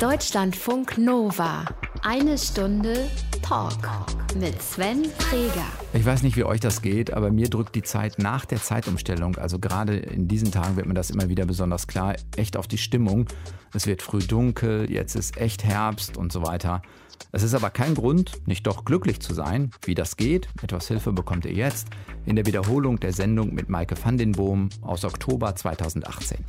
Deutschlandfunk Nova. Eine Stunde Talk mit Sven Freger. Ich weiß nicht, wie euch das geht, aber mir drückt die Zeit nach der Zeitumstellung, also gerade in diesen Tagen wird mir das immer wieder besonders klar, echt auf die Stimmung. Es wird früh dunkel, jetzt ist echt Herbst und so weiter. Es ist aber kein Grund, nicht doch glücklich zu sein. Wie das geht, etwas Hilfe bekommt ihr jetzt in der Wiederholung der Sendung mit Maike van den Boom aus Oktober 2018.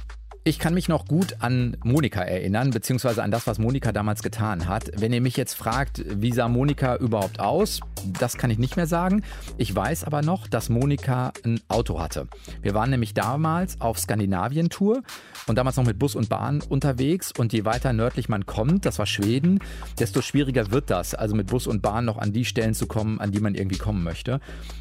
Ich kann mich noch gut an Monika erinnern, beziehungsweise an das, was Monika damals getan hat. Wenn ihr mich jetzt fragt, wie sah Monika überhaupt aus, das kann ich nicht mehr sagen. Ich weiß aber noch, dass Monika ein Auto hatte. Wir waren nämlich damals auf Skandinavien-Tour und damals noch mit Bus und Bahn unterwegs. Und je weiter nördlich man kommt, das war Schweden, desto schwieriger wird das, also mit Bus und Bahn noch an die Stellen zu kommen, an die man irgendwie kommen möchte.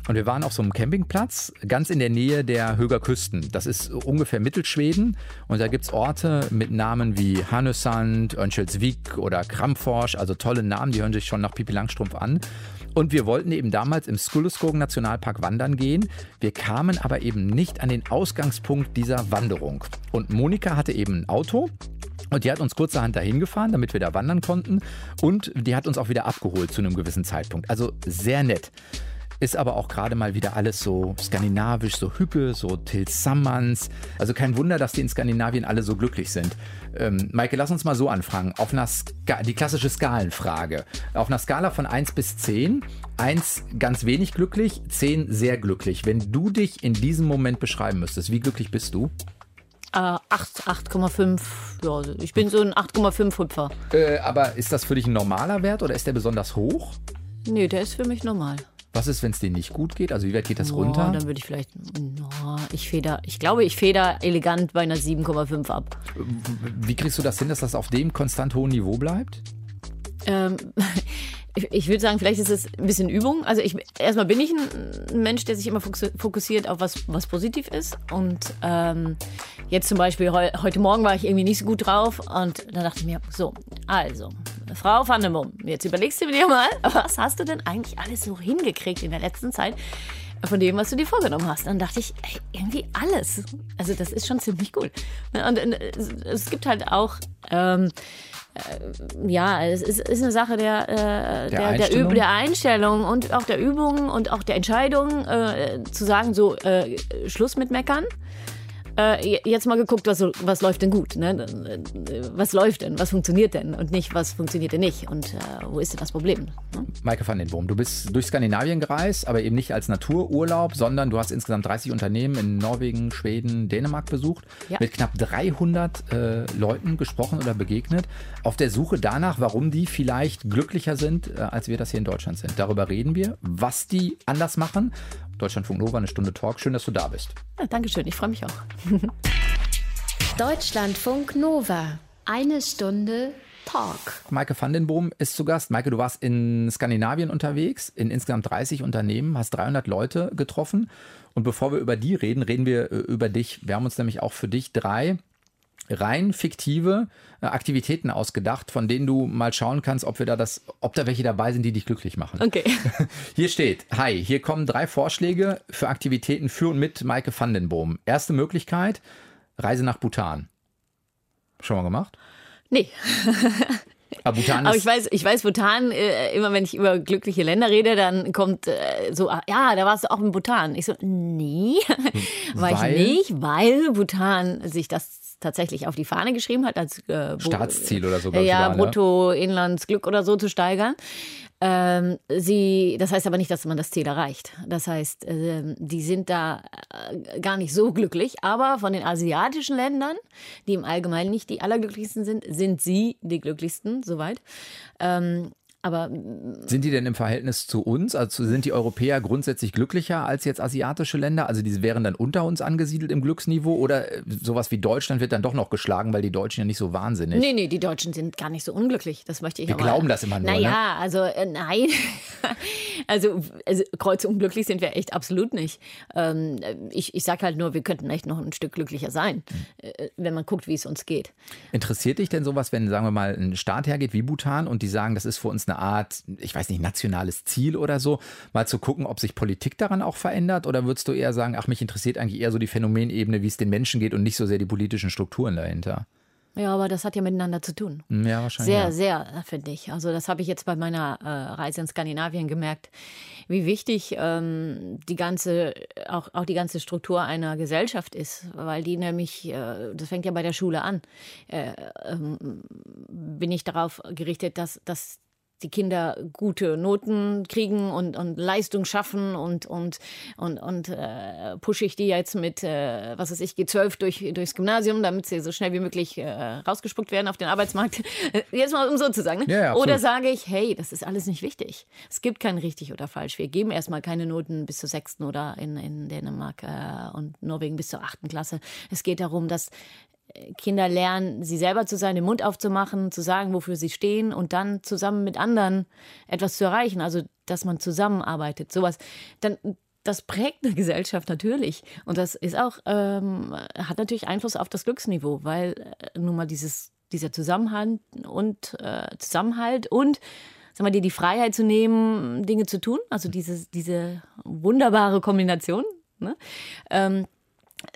Und wir waren auf so einem Campingplatz, ganz in der Nähe der Höger Küsten. Das ist ungefähr Mittelschweden. Und da gibt es Orte mit Namen wie Hannesand, Örnsköldsvik oder Kramfors, also tolle Namen, die hören sich schon nach Pipi Langstrumpf an. Und wir wollten eben damals im Skulleskogen Nationalpark wandern gehen. Wir kamen aber eben nicht an den Ausgangspunkt dieser Wanderung. Und Monika hatte eben ein Auto und die hat uns kurzerhand dahin gefahren, damit wir da wandern konnten. Und die hat uns auch wieder abgeholt zu einem gewissen Zeitpunkt. Also sehr nett. Ist aber auch gerade mal wieder alles so skandinavisch, so Hüppe, so Till Sammans. Also kein Wunder, dass die in Skandinavien alle so glücklich sind. Ähm, Maike, lass uns mal so anfangen. Auf einer Ska die klassische Skalenfrage. Auf einer Skala von 1 bis 10. 1 ganz wenig glücklich, 10 sehr glücklich. Wenn du dich in diesem Moment beschreiben müsstest, wie glücklich bist du? Äh, 8,5. Ja, ich bin so ein 8,5 Hüpfer. Äh, aber ist das für dich ein normaler Wert oder ist der besonders hoch? Nee, der ist für mich normal. Was ist, wenn es dir nicht gut geht? Also wie weit geht das Oh, runter? dann würde ich vielleicht. Oh, ich feder, ich glaube, ich feder elegant bei einer 7,5 ab. Wie kriegst du das hin, dass das auf dem konstant hohen Niveau bleibt? Ähm, ich, ich würde sagen, vielleicht ist es ein bisschen Übung. Also ich erstmal bin ich ein, Mensch, der sich immer fokus- fokussiert auf was, was positiv ist. Und ähm, jetzt zum Beispiel heu, heute Morgen war ich irgendwie nicht so gut drauf und da dachte ich mir, so, also, Frau van der Mumm, jetzt überlegst du dir mal, was hast du denn eigentlich alles so hingekriegt in der letzten Zeit? Von dem, was du dir vorgenommen hast. Dann dachte ich, ey, irgendwie alles. Also, das ist schon ziemlich cool. Und, und es, gibt halt auch ähm, ja, es ist, ist eine Sache der, äh, der, der, Einstellung? Üb der Einstellung und auch der Übung und auch der Entscheidung, äh, zu sagen, so, äh, Schluss mit Meckern. Äh, jetzt mal geguckt, was, was läuft denn gut? Ne? Was läuft denn? Was funktioniert denn? Und nicht, was funktioniert denn nicht? Und äh, wo ist denn das Problem? Ne? Maike van den Boom, du bist durch Skandinavien gereist, aber eben nicht als Natururlaub, sondern du hast insgesamt 30 Unternehmen in Norwegen, Schweden, Dänemark besucht, Ja. mit knapp 300 äh, Leuten gesprochen oder begegnet, auf der Suche danach, warum die vielleicht glücklicher sind, äh, als wir das hier in Deutschland sind. Darüber reden wir, was die anders machen. Deutschlandfunk Nova, eine Stunde Talk. Schön, dass du da bist. Ja, Dankeschön, ich freue mich auch. Deutschlandfunk Nova. Eine Stunde Talk. Maike van den Boom ist zu Gast. Maike, du warst in Skandinavien unterwegs, in insgesamt 30 Unternehmen, hast 300 Leute getroffen. Und bevor wir über die reden, reden wir äh, über dich. Wir haben uns nämlich auch für dich drei rein fiktive äh, Aktivitäten ausgedacht, von denen du mal schauen kannst, ob wir da das, ob da welche dabei sind, die dich glücklich machen. Okay. Hier steht, hi, hier kommen drei Vorschläge für Aktivitäten für und mit Maike van den Boom. Erste Möglichkeit, Reise nach Bhutan. Schon mal gemacht? Nee. Aber Bhutan Aber ich weiß, ich weiß, Bhutan, äh, immer wenn ich über glückliche Länder rede, dann kommt äh, so, ah, ja, da warst du auch in Bhutan. Ich so, nee, war ich nicht, weil Bhutan sich das tatsächlich auf die Fahne geschrieben hat, als äh, Staatsziel oder so, Ja, war, ne? Bruttoinlandsglück oder so zu steigern. Ähm, sie, das heißt aber nicht, dass man das Ziel erreicht. Das heißt, ähm, die sind da äh, gar nicht so glücklich. Aber von den asiatischen Ländern, die im Allgemeinen nicht die allerglücklichsten sind, sind sie die glücklichsten, soweit. Ähm, aber Sind die denn im Verhältnis zu uns, also sind die Europäer grundsätzlich glücklicher als jetzt asiatische Länder? Also die wären dann unter uns angesiedelt im Glücksniveau oder äh, sowas wie Deutschland wird dann doch noch geschlagen, weil die Deutschen ja nicht so wahnsinnig. Nee, nee, die Deutschen sind gar nicht so unglücklich. Das möchte ich Wir mal- glauben das immer nur, Naja, also äh, nein. also, also kreuzunglücklich sind wir echt absolut nicht. Ähm, ich ich sage halt nur, wir könnten echt noch ein Stück glücklicher sein, Hm. äh, wenn man guckt, wie es uns geht. Interessiert dich denn sowas, wenn, sagen wir mal, ein Staat hergeht wie Bhutan und die sagen, das ist für uns eine Art, ich weiß nicht, nationales Ziel oder so, mal zu gucken, ob sich Politik daran auch verändert? Oder würdest du eher sagen, ach, mich interessiert eigentlich eher so die Phänomenebene, wie es den Menschen geht und nicht so sehr die politischen Strukturen dahinter? Ja, aber das hat ja miteinander zu tun. Ja, wahrscheinlich. Sehr, ja. sehr, finde ich. Also das habe ich jetzt bei meiner äh, Reise in Skandinavien gemerkt, wie wichtig ähm, die ganze, auch, auch die ganze Struktur einer Gesellschaft ist, weil die nämlich, äh, das fängt ja bei der Schule an, äh, ähm, bin ich darauf gerichtet, dass, dass die Kinder gute Noten kriegen und, und Leistung schaffen und, und, und, und äh, pushe ich die jetzt mit, äh, was weiß ich, G12 durch, durchs Gymnasium, damit sie so schnell wie möglich äh, rausgespuckt werden auf den Arbeitsmarkt. Jetzt mal um so zu sagen. Ne? Ja, oder sage ich, hey, das ist alles nicht wichtig. Es gibt kein richtig oder falsch. Wir geben erstmal keine Noten bis zur sechsten oder in, in Dänemark äh, und Norwegen bis zur achten Klasse. Es geht darum, dass Kinder lernen, sie selber zu sein, den Mund aufzumachen, zu sagen, wofür sie stehen und dann zusammen mit anderen etwas zu erreichen. Also, dass man zusammenarbeitet, sowas. Dann, das prägt eine Gesellschaft natürlich. Und das ist auch, ähm, hat natürlich Einfluss auf das Glücksniveau, weil äh, nun mal dieses, dieser Zusammenhalt und äh, Zusammenhalt und sag mal, dir die Freiheit zu nehmen, Dinge zu tun, also diese, diese wunderbare Kombination. Ne? Ähm,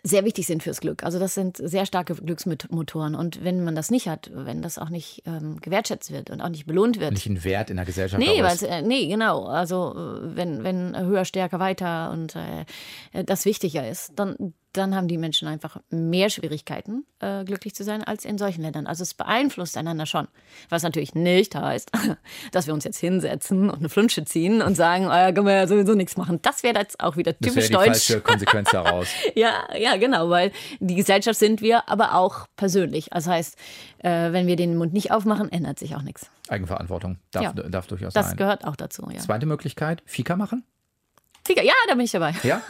sehr wichtig sind fürs Glück. Also das sind sehr starke Glücksmotoren. Und wenn man das nicht hat, wenn das auch nicht ähm, gewertschätzt wird und auch nicht belohnt wird. Nicht ein Wert in der Gesellschaft. Nee, es- äh, nee, genau. Also äh, wenn, wenn höher, stärker, weiter und äh, das wichtiger ist, dann, dann haben die Menschen einfach mehr Schwierigkeiten, äh, glücklich zu sein, als in solchen Ländern. Also es beeinflusst einander schon. Was natürlich nicht heißt, dass wir uns jetzt hinsetzen und eine Flunsche ziehen und sagen, oh ja, können wir ja sowieso nichts machen. Das wäre jetzt auch wieder das typisch wäre die deutsch. falsche Konsequenz daraus. Ja, ja, genau, weil die Gesellschaft sind wir, aber auch persönlich. Das heißt, äh, wenn wir den Mund nicht aufmachen, ändert sich auch nichts. Eigenverantwortung darf, Ja. darf durchaus Das sein. gehört auch dazu, ja. Zweite Möglichkeit, Fika machen. Fika, ja, da bin ich dabei. Ja,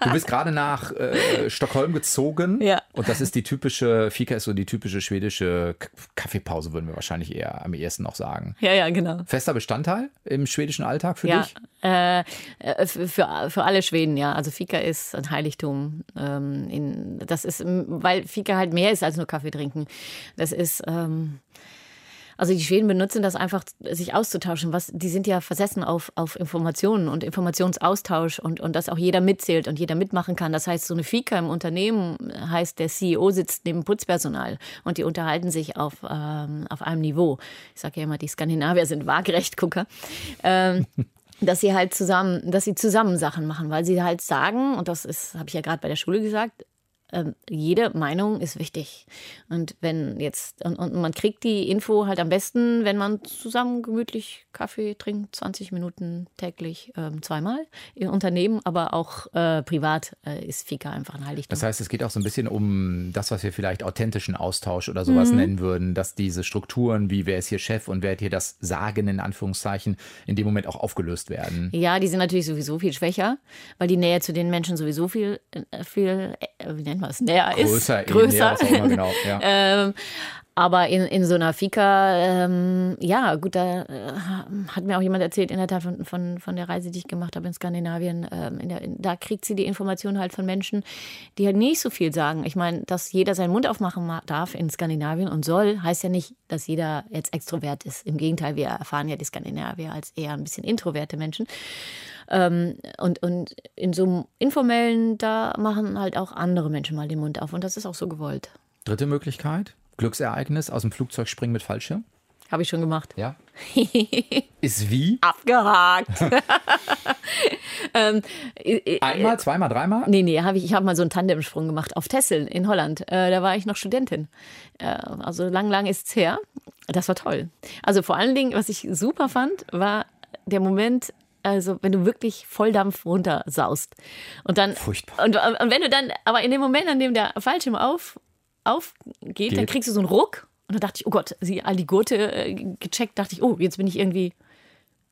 du bist gerade nach äh, Stockholm gezogen. Ja. Und das ist die typische, Fika ist so die typische schwedische Kaffeepause, würden wir wahrscheinlich eher am ehesten noch sagen. Ja, ja, genau. Fester Bestandteil im schwedischen Alltag für Ja, dich? äh, äh, für, für alle Schweden, ja. Also Fika ist ein Heiligtum. Ähm, in, das ist, weil Fika halt mehr ist als nur Kaffee trinken. Das ist, ähm, also die Schweden benutzen das einfach, sich auszutauschen. Was, die sind ja versessen auf, auf Informationen und Informationsaustausch und, und dass auch jeder mitzählt und jeder mitmachen kann. Das heißt, so eine Fika im Unternehmen heißt, der CEO sitzt neben Putzpersonal und die unterhalten sich auf, ähm, auf einem Niveau. Ich sage ja immer, die Skandinavier sind Waagerechtgucker. Ähm, dass sie halt zusammen, dass sie zusammen Sachen machen, weil sie halt sagen, und das ist, habe ich ja gerade bei der Schule gesagt, ähm, jede Meinung ist wichtig. Und wenn jetzt, und, und man kriegt die Info halt am besten, wenn man zusammen gemütlich Kaffee trinkt, 20 Minuten täglich, ähm, zweimal im Unternehmen, aber auch äh, privat äh, ist Fika einfach ein Heiligtum. Das heißt, es geht auch so ein bisschen um das, was wir vielleicht authentischen Austausch oder sowas Mhm. nennen würden, dass diese Strukturen, wie wer ist hier Chef und wer hat hier das Sagen in Anführungszeichen, in dem Moment auch aufgelöst werden. Ja, die sind natürlich sowieso viel schwächer, weil die Nähe zu den Menschen sowieso viel, äh, viel äh, wie nennt man es, näher ist. Größer, größer. näher, was auch immer, genau. Ja. ähm, aber in, in so einer Fika, ähm, ja, gut, da äh, hat mir auch jemand erzählt, in der Tat von, von, von der Reise, die ich gemacht habe in Skandinavien. Ähm, in der, in, da kriegt sie die Informationen halt von Menschen, die halt nicht so viel sagen. Ich meine, dass jeder seinen Mund aufmachen ma- darf in Skandinavien und soll, heißt ja nicht, dass jeder jetzt extrovert ist. Im Gegenteil, wir erfahren ja die Skandinavier als eher ein bisschen introverte Menschen. Ähm, und, und in so einem informellen, da machen halt auch andere Menschen mal den Mund auf. Und das ist auch so gewollt. Dritte Möglichkeit, Glücksereignis, aus dem Flugzeug springen mit Fallschirm. Habe ich schon gemacht. Ja. Ist wie? Abgehakt. ähm, äh, äh, Einmal, zweimal, dreimal? Nee, nee, hab ich, ich habe mal so einen Tandemsprung gemacht auf Tesseln in Holland. Äh, da war ich noch Studentin. Äh, also lang, lang ist es her. Das war toll. Also vor allen Dingen, was ich super fand, war der Moment, also wenn du wirklich Volldampf runtersaust. Und dann. Furchtbar. Und, und wenn du dann, aber in dem Moment, an dem der Fallschirm auf, aufgeht, dann Geht. kriegst du so einen Ruck. Und dann dachte ich, oh Gott, sie all die Gurte äh, gecheckt, dachte ich, oh, jetzt bin ich irgendwie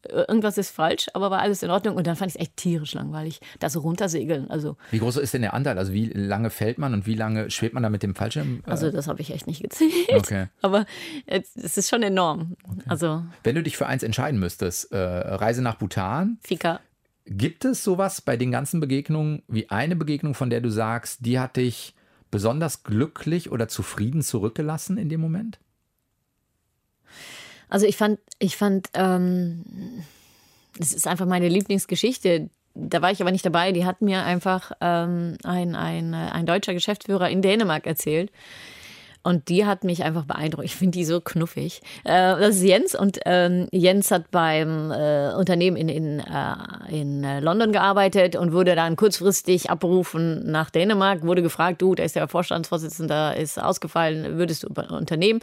äh, irgendwas ist falsch, aber war alles in Ordnung. Und dann fand ich es echt tierisch langweilig, da so runtersegeln. Also, Wie groß ist denn der Anteil? Also wie lange fällt man und wie lange schwebt man da mit dem Fallschirm? Äh, also das habe ich echt nicht gezählt. Okay. Aber es ist schon enorm. Also Wenn du dich für eins entscheiden müsstest, äh, Reise nach Bhutan, Fika. gibt es sowas bei den ganzen Begegnungen wie eine Begegnung, von der du sagst, die hat dich besonders glücklich oder zufrieden zurückgelassen in dem Moment? Also ich fand, ich fand, ähm, ist einfach meine Lieblingsgeschichte. Da war ich aber nicht dabei. Die hat mir einfach ähm, ein, ein, ein deutscher Geschäftsführer in Dänemark erzählt. Und die hat mich einfach beeindruckt. Ich finde die so knuffig. Äh, das ist Jens und ähm, Jens hat beim äh, Unternehmen in, in, äh, in äh, London gearbeitet und wurde dann kurzfristig abberufen nach Dänemark, wurde gefragt, du, der ist der Vorstandsvorsitzende, ist ausgefallen, würdest du Unternehmen?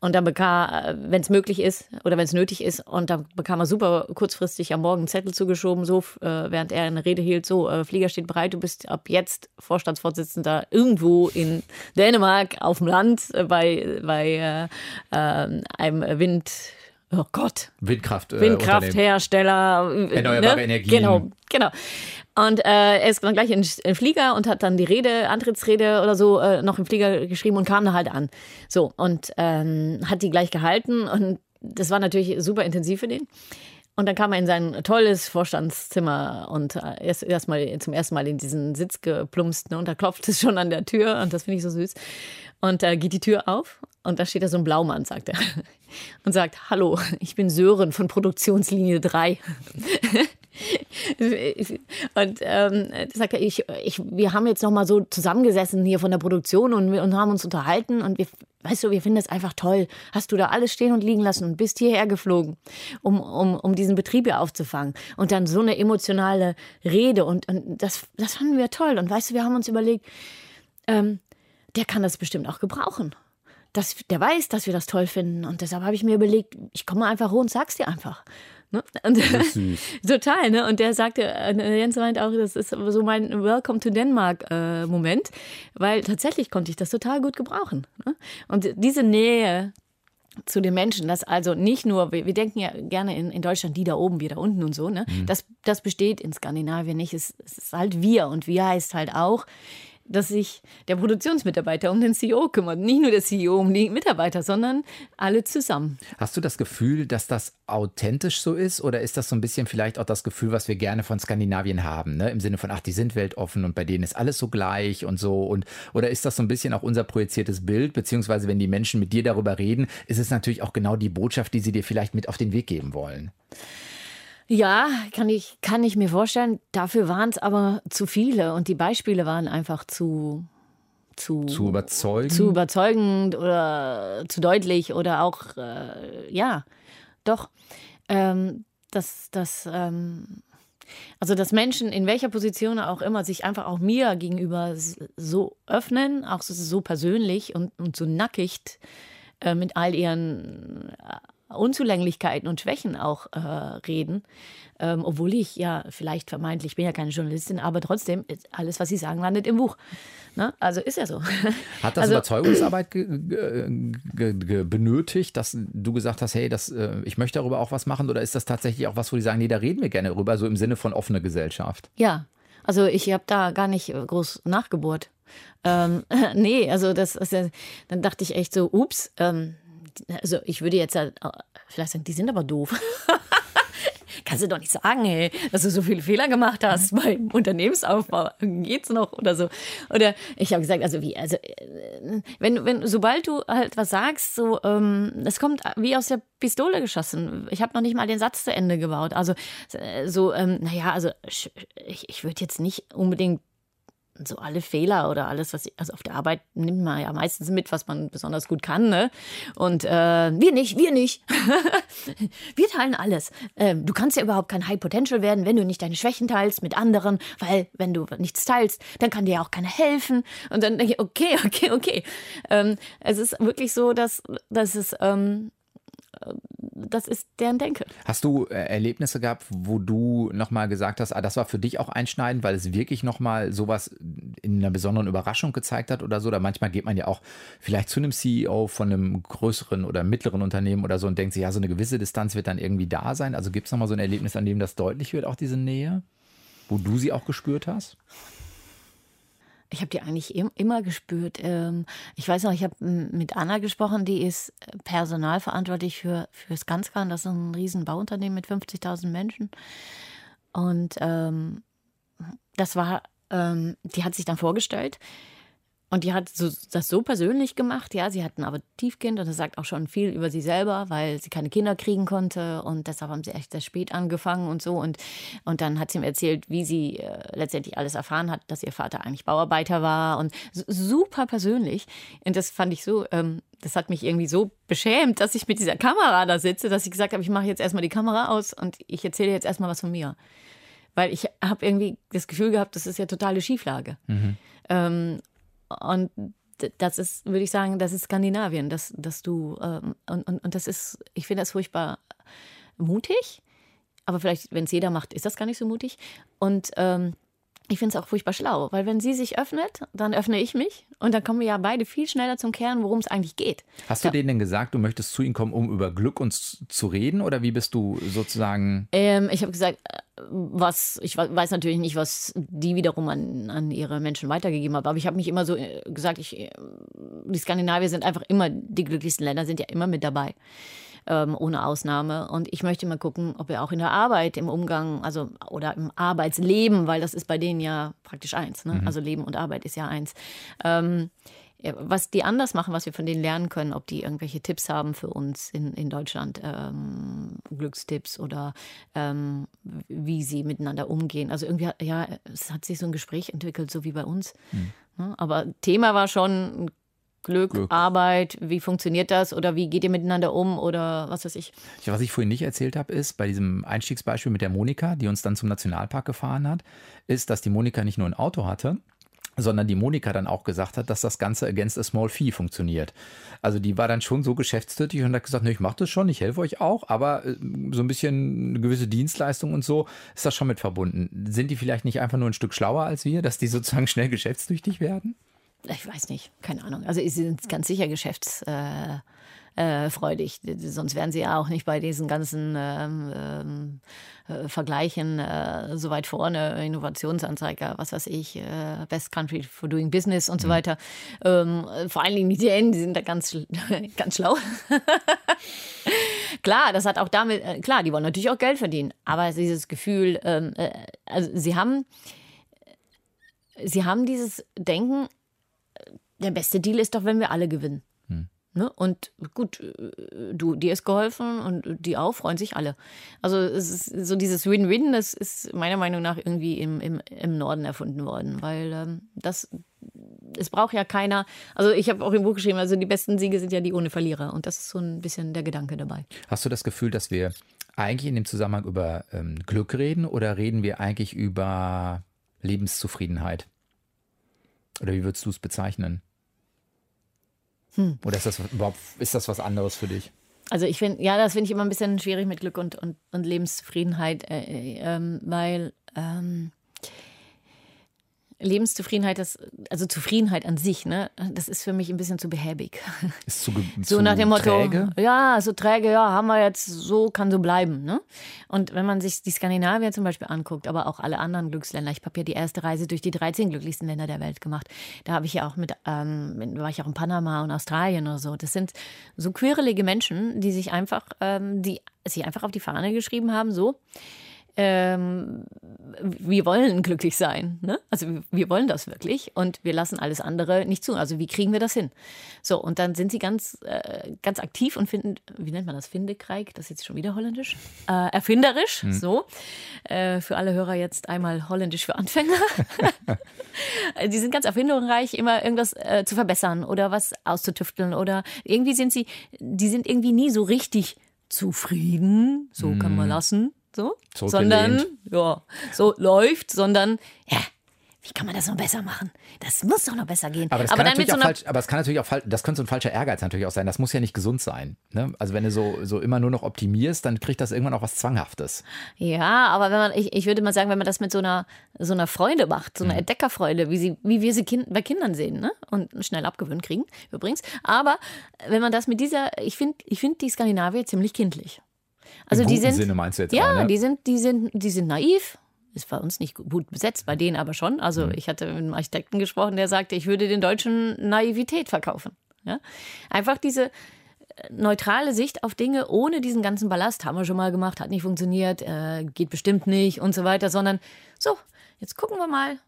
Und dann bekam, äh, wenn es möglich ist oder wenn es nötig ist, und dann bekam er super kurzfristig am Morgen einen Zettel zugeschoben, so äh, während er eine Rede hielt, so, Flieger steht bereit, du bist ab jetzt Vorstandsvorsitzender irgendwo in Dänemark auf dem Land bei, bei äh, einem Wind. Oh Gott. Windkraft. Äh, Windkrafthersteller. Erneuerbare ne? Energien. Genau, genau. Und äh, er ist dann gleich in den Flieger und hat dann die Rede, Antrittsrede oder so äh, noch im Flieger geschrieben und kam da halt an. So, und ähm, hat die gleich gehalten und das war natürlich super intensiv für den. Und dann kam er in sein tolles Vorstandszimmer und äh, erst, erst mal zum ersten Mal in diesen Sitz geplumpst ne, und da klopft es schon an der Tür und das finde ich so süß. Und da geht die Tür auf und da steht da so ein Blaumann, sagt er. Und sagt, hallo, ich bin Sören von Produktionslinie 3. und ähm, sagt er, ich, ich, wir haben jetzt noch mal so zusammengesessen hier von der Produktion und, und haben uns unterhalten und wir, weißt du, wir finden das einfach toll. Hast du da alles stehen und liegen lassen und bist hierher geflogen, um, um, um diesen Betrieb hier aufzufangen. Und dann so eine emotionale Rede und, und das, das fanden wir toll. Und weißt du, wir haben uns überlegt, ähm, der kann das bestimmt auch gebrauchen. Das, der weiß, dass wir das toll finden. Und deshalb habe ich mir überlegt, ich komme einfach hoch und sag's dir einfach. Ne? Und, total, ne? Und der sagte, äh, Jens meint auch, das ist so mein Welcome to Denmark-Moment, äh, weil tatsächlich konnte ich das total gut gebrauchen. Ne? Und diese Nähe zu den Menschen, dass also nicht nur, wir, wir denken ja gerne in, in Deutschland, die da oben, wir da unten und so, ne? Mhm. Das, das besteht in Skandinavien nicht. Es, es ist halt wir und wir heißt halt auch, dass sich der Produktionsmitarbeiter um den CEO kümmert. Nicht nur der CEO um die Mitarbeiter, sondern alle zusammen. Hast du das Gefühl, dass das authentisch so ist oder ist das so ein bisschen vielleicht auch das Gefühl, was wir gerne von Skandinavien haben? Ne? Im Sinne von, ach, die sind weltoffen und bei denen ist alles so gleich und so. Und, oder ist das so ein bisschen auch unser projiziertes Bild? Beziehungsweise, wenn die Menschen mit dir darüber reden, ist es natürlich auch genau die Botschaft, die sie dir vielleicht mit auf den Weg geben wollen. Ja, kann ich, kann ich mir vorstellen. Dafür waren es aber zu viele und die Beispiele waren einfach zu, zu, zu überzeugend. Zu überzeugend oder zu deutlich oder auch, äh, ja, doch. Ähm, dass, dass, ähm, also, dass Menschen in welcher Position auch immer sich einfach auch mir gegenüber so öffnen, auch so, so persönlich und, und so nackig äh, mit all ihren Unzulänglichkeiten und Schwächen auch äh, reden. Ähm, obwohl ich ja vielleicht vermeintlich, ich bin ja keine Journalistin, aber trotzdem, alles, was sie sagen, landet im Buch. Ne? Also ist ja so. Hat das also, Überzeugungsarbeit benötigt, dass du gesagt hast, hey, das, äh, ich möchte darüber auch was machen? Oder ist das tatsächlich auch was, wo die sagen, nee, da reden wir gerne drüber, so im Sinne von offene Gesellschaft? Ja, also ich habe da gar nicht äh, groß nachgebohrt. Ähm, nee, also das, also, dann dachte ich echt so, ups, ähm, also ich würde jetzt äh, vielleicht sagen, die sind aber doof. Kannst du doch nicht sagen, hey, dass du so viele Fehler gemacht hast beim Unternehmensaufbau. Geht's noch oder so? Oder ich habe gesagt, also wie, also äh, wenn, wenn, sobald du halt was sagst, so, ähm, das kommt wie aus der Pistole geschossen. Ich habe noch nicht mal den Satz zu Ende gebaut. Also äh, so, ähm, naja, also ich, ich würde jetzt nicht unbedingt so alle Fehler oder alles, was also auf der Arbeit nimmt man ja meistens mit, was man besonders gut kann, ne? Und äh, wir nicht, wir nicht. wir teilen alles. Ähm, du kannst ja überhaupt kein High Potential werden, wenn du nicht deine Schwächen teilst mit anderen, weil wenn du nichts teilst, dann kann dir ja auch keiner helfen. Und dann denke ich, okay, okay, okay. Ähm, es ist wirklich so, dass, dass es ähm, das ist deren Denke. Hast du äh, Erlebnisse gehabt, wo du nochmal gesagt hast, ah, das war für dich auch einschneidend, weil es wirklich nochmal sowas in einer besonderen Überraschung gezeigt hat oder so? Oder manchmal geht man ja auch vielleicht zu einem CEO von einem größeren oder mittleren Unternehmen oder so und denkt sich, ja, so eine gewisse Distanz wird dann irgendwie da sein. Also gibt es nochmal so ein Erlebnis, an dem das deutlich wird, auch diese Nähe, wo du sie auch gespürt hast? Ich habe die eigentlich immer gespürt. Ähm, ich weiß noch, ich habe mit Anna gesprochen, die ist äh, personalverantwortlich für, für Skanska. Das ist ein riesen Bauunternehmen mit 50.000 Menschen. Und ähm, das war, ähm, die hat sich dann vorgestellt. Und die hat so, das so persönlich gemacht, ja. Sie hat ein Adoptivkind und das sagt auch schon viel über sie selber, weil sie keine Kinder kriegen konnte und deshalb haben sie echt sehr spät angefangen und so. Und, und dann hat sie mir erzählt, wie sie äh, letztendlich alles erfahren hat, dass ihr Vater eigentlich Bauarbeiter war und super persönlich. Und das fand ich so, ähm, das hat mich irgendwie so beschämt, dass ich mit dieser Kamera da sitze, dass ich gesagt habe, ich mache jetzt erstmal die Kamera aus und ich erzähle jetzt erstmal was von mir. Weil ich habe irgendwie das Gefühl gehabt, das ist ja totale Schieflage. Mhm. Ähm, und das ist, würde ich sagen, das ist Skandinavien, dass, dass du, ähm, und, und, und das ist, ich finde das furchtbar mutig, aber vielleicht, wenn es jeder macht, ist das gar nicht so mutig. Und ähm, ich finde es auch furchtbar schlau, weil wenn sie sich öffnet, dann öffne ich mich und dann kommen wir ja beide viel schneller zum Kern, worum es eigentlich geht. Hast du ja. denen denn gesagt, du möchtest zu ihnen kommen, um über Glück uns zu reden oder wie bist du sozusagen? Ähm, ich habe gesagt, äh, was, ich weiß natürlich nicht, was die wiederum an, an ihre Menschen weitergegeben haben, aber ich habe mich immer so äh, gesagt, ich, äh, die Skandinavier sind einfach immer, die glücklichsten Länder sind ja immer mit dabei ähm, ohne Ausnahme. Und ich möchte mal gucken, ob er auch in der Arbeit, im Umgang, also oder im Arbeitsleben, weil das ist bei denen ja praktisch eins. Ne? Mhm. Also Leben und Arbeit ist ja eins. Ähm, was die anders machen, was wir von denen lernen können, ob die irgendwelche Tipps haben für uns in, in Deutschland, ähm, Glückstipps oder ähm, wie sie miteinander umgehen. Also irgendwie, ja, es hat sich so ein Gespräch entwickelt, so wie bei uns. Mhm. Aber Thema war schon Glück, Glück, Arbeit, wie funktioniert das oder wie geht ihr miteinander um oder was weiß ich. Was ich vorhin nicht erzählt habe, ist bei diesem Einstiegsbeispiel mit der Monika, die uns dann zum Nationalpark gefahren hat, ist, dass die Monika nicht nur ein Auto hatte, sondern die Monika dann auch gesagt hat, dass das Ganze against a small fee funktioniert. Also die war dann schon so geschäftstätig und hat gesagt, ne, ich mache das schon, ich helfe euch auch, aber äh, so ein bisschen eine gewisse Dienstleistung und so ist das schon mit verbunden. Sind die vielleicht nicht einfach nur ein Stück schlauer als wir, dass die sozusagen schnell geschäftstüchtig werden? Ich weiß nicht, keine Ahnung. Also sie sind ganz sicher geschäftsfreudig. Äh, äh, Sonst wären sie ja auch nicht bei diesen ganzen ähm, äh, Vergleichen äh, so weit vorne, Innovationsanzeiger, was weiß ich, äh, Best Country for Doing Business und so mhm. weiter. Ähm, vor allen Dingen die Dänen, die sind da ganz, ganz schlau. klar, das hat auch damit, äh, klar, die wollen natürlich auch Geld verdienen, aber dieses Gefühl, ähm, also sie haben, sie haben dieses Denken, der beste Deal ist doch, wenn wir alle gewinnen. Hm. Ne? Und gut, äh, du, dir ist geholfen und die auch, freuen sich alle. Also es ist so dieses Win-Win, das ist meiner Meinung nach irgendwie im, im, im Norden erfunden worden, weil ähm, das, es braucht ja keiner, also ich habe auch im Buch geschrieben, also die besten Siege sind ja die ohne Verlierer und das ist so ein bisschen der Gedanke dabei. Hast du das Gefühl, dass wir eigentlich in dem Zusammenhang über ähm, Glück reden oder reden wir eigentlich über Lebenszufriedenheit? Oder wie würdest du es bezeichnen? Hm. Oder ist das überhaupt ist das was anderes für dich? Also ich finde, ja, das finde ich immer ein bisschen schwierig mit Glück und, und, und Lebenszufriedenheit, äh, äh, ähm, weil ähm, Lebenszufriedenheit, das, also Zufriedenheit an sich, ne, das ist für mich ein bisschen zu behäbig. Ist zu, so zu nach dem Motto, träge? ja, so träge, ja, haben wir jetzt, so kann so bleiben, ne? Und wenn man sich die Skandinavier zum Beispiel anguckt, aber auch alle anderen Glücksländer, ich habe ja die erste Reise durch die 13 glücklichsten Länder der Welt gemacht. Da habe ich ja auch mit, ähm, war ich auch in Panama und Australien oder so. Das sind so querelige Menschen, die sich einfach, ähm, die sich einfach auf die Fahne geschrieben haben, so ähm, wir wollen glücklich sein. Ne? Also wir wollen das wirklich und wir lassen alles andere nicht zu. Also wie kriegen wir das hin? So, und dann sind sie ganz, äh, ganz aktiv und finden, wie nennt man das? Findekreig, das ist jetzt schon wieder holländisch. Äh, erfinderisch, mhm. so. Äh, für alle Hörer jetzt einmal holländisch für Anfänger. die sind ganz erfindungsreich, immer irgendwas äh, zu verbessern oder was auszutüfteln oder irgendwie sind sie, die sind irgendwie nie so richtig zufrieden. So mhm. kann man lassen so, sondern ja, so läuft, sondern ja, wie kann man das noch besser machen? Das muss doch noch besser gehen. Aber, das aber, kann natürlich so auch falsch, aber es kann natürlich auch falsch, das könnte so ein falscher Ehrgeiz natürlich auch sein. Das muss ja nicht gesund sein. Ne? Also wenn du so, so immer nur noch optimierst, dann kriegt das irgendwann auch was Zwanghaftes. Ja, aber wenn man, ich, ich würde mal sagen, wenn man das mit so einer, so einer Freude macht, so einer mhm. Entdeckerfreude, wie, sie, wie wir sie kind, bei Kindern sehen, ne? Und schnell abgewöhnt kriegen, übrigens. Aber wenn man das mit dieser, ich finde ich find die Skandinavier ziemlich kindlich. Also Im die sind, Sinne meinst du jetzt ja, auch, ne? die sind, die sind, die sind naiv. Ist bei uns nicht gut besetzt, bei denen aber schon. Also mhm. ich hatte mit einem Architekten gesprochen, der sagte, ich würde den Deutschen Naivität verkaufen. Ja? Einfach diese äh, neutrale Sicht auf Dinge ohne diesen ganzen Ballast. Haben wir schon mal gemacht, hat nicht funktioniert, äh, geht bestimmt nicht und so weiter, sondern so, jetzt gucken wir mal,